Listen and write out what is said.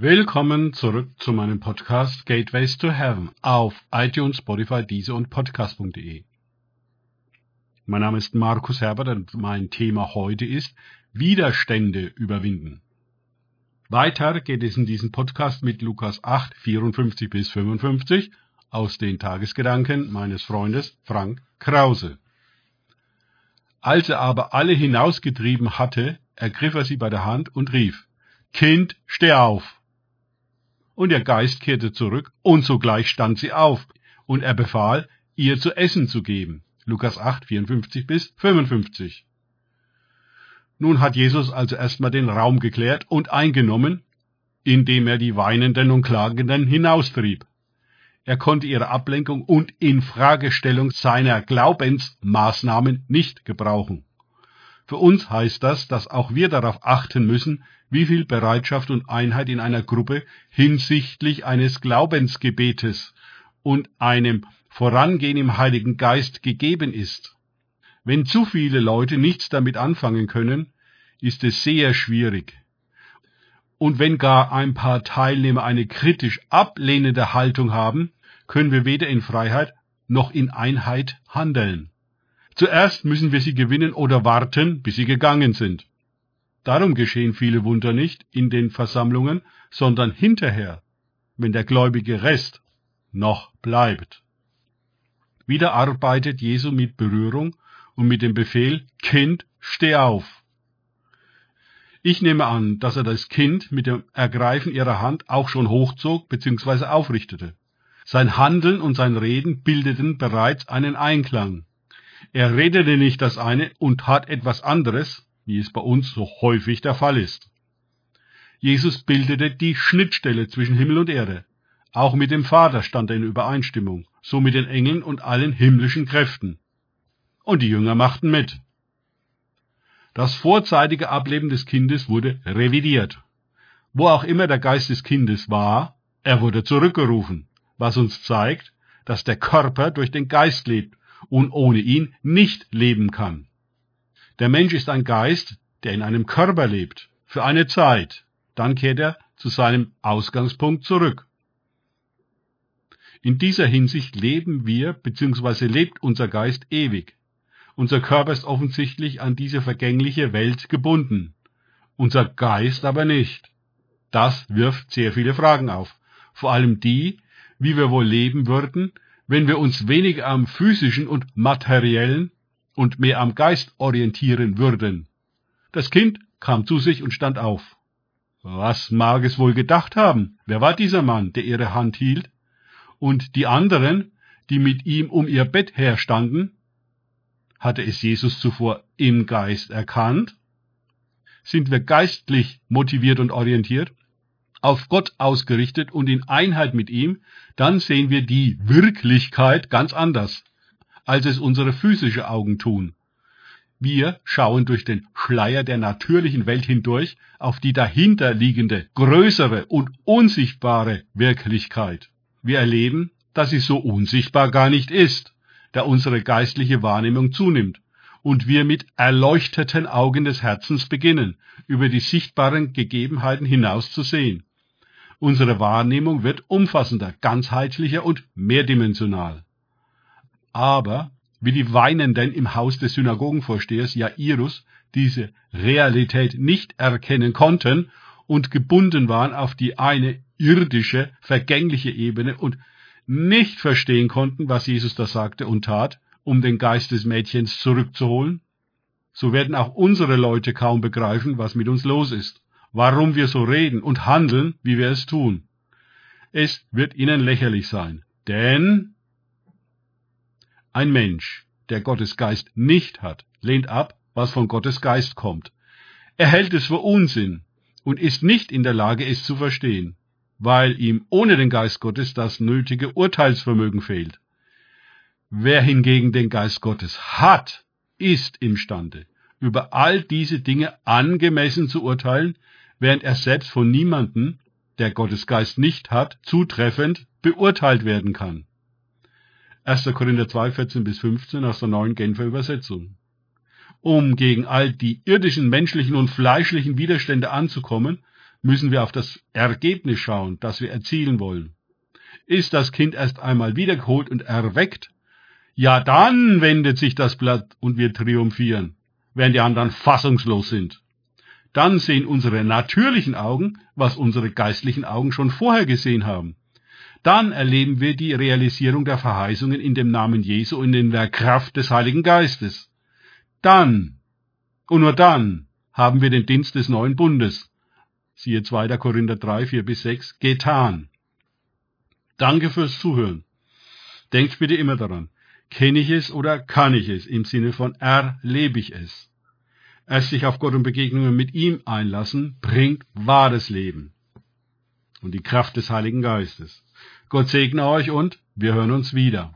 Willkommen zurück zu meinem Podcast Gateways to Heaven auf iTunes, Spotify, Deezer und Podcast.de. Mein Name ist Markus Herbert und mein Thema heute ist Widerstände überwinden. Weiter geht es in diesem Podcast mit Lukas 8, 54 bis 55 aus den Tagesgedanken meines Freundes Frank Krause. Als er aber alle hinausgetrieben hatte, ergriff er sie bei der Hand und rief, Kind, steh auf! Und der Geist kehrte zurück, und sogleich stand sie auf, und er befahl, ihr zu essen zu geben. Lukas 8, 54 bis 55. Nun hat Jesus also erstmal den Raum geklärt und eingenommen, indem er die Weinenden und Klagenden hinaustrieb. Er konnte ihre Ablenkung und Infragestellung seiner Glaubensmaßnahmen nicht gebrauchen. Für uns heißt das, dass auch wir darauf achten müssen, wie viel Bereitschaft und Einheit in einer Gruppe hinsichtlich eines Glaubensgebetes und einem Vorangehen im Heiligen Geist gegeben ist. Wenn zu viele Leute nichts damit anfangen können, ist es sehr schwierig. Und wenn gar ein paar Teilnehmer eine kritisch ablehnende Haltung haben, können wir weder in Freiheit noch in Einheit handeln. Zuerst müssen wir sie gewinnen oder warten, bis sie gegangen sind. Darum geschehen viele Wunder nicht in den Versammlungen, sondern hinterher, wenn der gläubige Rest noch bleibt. Wieder arbeitet Jesu mit Berührung und mit dem Befehl, Kind, steh auf. Ich nehme an, dass er das Kind mit dem Ergreifen ihrer Hand auch schon hochzog bzw. aufrichtete. Sein Handeln und sein Reden bildeten bereits einen Einklang. Er redete nicht das eine und tat etwas anderes, wie es bei uns so häufig der Fall ist. Jesus bildete die Schnittstelle zwischen Himmel und Erde. Auch mit dem Vater stand er in Übereinstimmung, so mit den Engeln und allen himmlischen Kräften. Und die Jünger machten mit. Das vorzeitige Ableben des Kindes wurde revidiert. Wo auch immer der Geist des Kindes war, er wurde zurückgerufen, was uns zeigt, dass der Körper durch den Geist lebt und ohne ihn nicht leben kann. Der Mensch ist ein Geist, der in einem Körper lebt, für eine Zeit, dann kehrt er zu seinem Ausgangspunkt zurück. In dieser Hinsicht leben wir bzw. lebt unser Geist ewig. Unser Körper ist offensichtlich an diese vergängliche Welt gebunden, unser Geist aber nicht. Das wirft sehr viele Fragen auf, vor allem die, wie wir wohl leben würden, wenn wir uns weniger am physischen und materiellen und mehr am Geist orientieren würden. Das Kind kam zu sich und stand auf. Was mag es wohl gedacht haben? Wer war dieser Mann, der ihre Hand hielt? Und die anderen, die mit ihm um ihr Bett herstanden? Hatte es Jesus zuvor im Geist erkannt? Sind wir geistlich motiviert und orientiert? Auf Gott ausgerichtet und in Einheit mit ihm, dann sehen wir die Wirklichkeit ganz anders, als es unsere physische Augen tun. Wir schauen durch den Schleier der natürlichen Welt hindurch auf die dahinterliegende, größere und unsichtbare Wirklichkeit. Wir erleben, dass sie so unsichtbar gar nicht ist, da unsere geistliche Wahrnehmung zunimmt und wir mit erleuchteten Augen des Herzens beginnen, über die sichtbaren Gegebenheiten hinaus zu sehen. Unsere Wahrnehmung wird umfassender, ganzheitlicher und mehrdimensional. Aber wie die Weinenden im Haus des Synagogenvorstehers Jairus diese Realität nicht erkennen konnten und gebunden waren auf die eine irdische, vergängliche Ebene und nicht verstehen konnten, was Jesus da sagte und tat, um den Geist des Mädchens zurückzuholen, so werden auch unsere Leute kaum begreifen, was mit uns los ist warum wir so reden und handeln, wie wir es tun. Es wird ihnen lächerlich sein, denn ein Mensch, der Gottes Geist nicht hat, lehnt ab, was von Gottes Geist kommt. Er hält es für Unsinn und ist nicht in der Lage, es zu verstehen, weil ihm ohne den Geist Gottes das nötige Urteilsvermögen fehlt. Wer hingegen den Geist Gottes hat, ist imstande, über all diese Dinge angemessen zu urteilen, während er selbst von niemanden, der Gottes Geist nicht hat, zutreffend beurteilt werden kann. 1. Korinther 2, 14 bis 15 aus der neuen Genfer Übersetzung. Um gegen all die irdischen, menschlichen und fleischlichen Widerstände anzukommen, müssen wir auf das Ergebnis schauen, das wir erzielen wollen. Ist das Kind erst einmal wiedergeholt und erweckt, ja dann wendet sich das Blatt und wir triumphieren, während die anderen fassungslos sind. Dann sehen unsere natürlichen Augen, was unsere geistlichen Augen schon vorher gesehen haben. Dann erleben wir die Realisierung der Verheißungen in dem Namen Jesu und in der Kraft des Heiligen Geistes. Dann, und nur dann, haben wir den Dienst des neuen Bundes, siehe 2. Korinther 3, 4 bis 6, getan. Danke fürs Zuhören. Denkt bitte immer daran, kenne ich es oder kann ich es im Sinne von erlebe ich es. Erst sich auf Gott und Begegnungen mit ihm einlassen, bringt wahres Leben und die Kraft des Heiligen Geistes. Gott segne euch und wir hören uns wieder.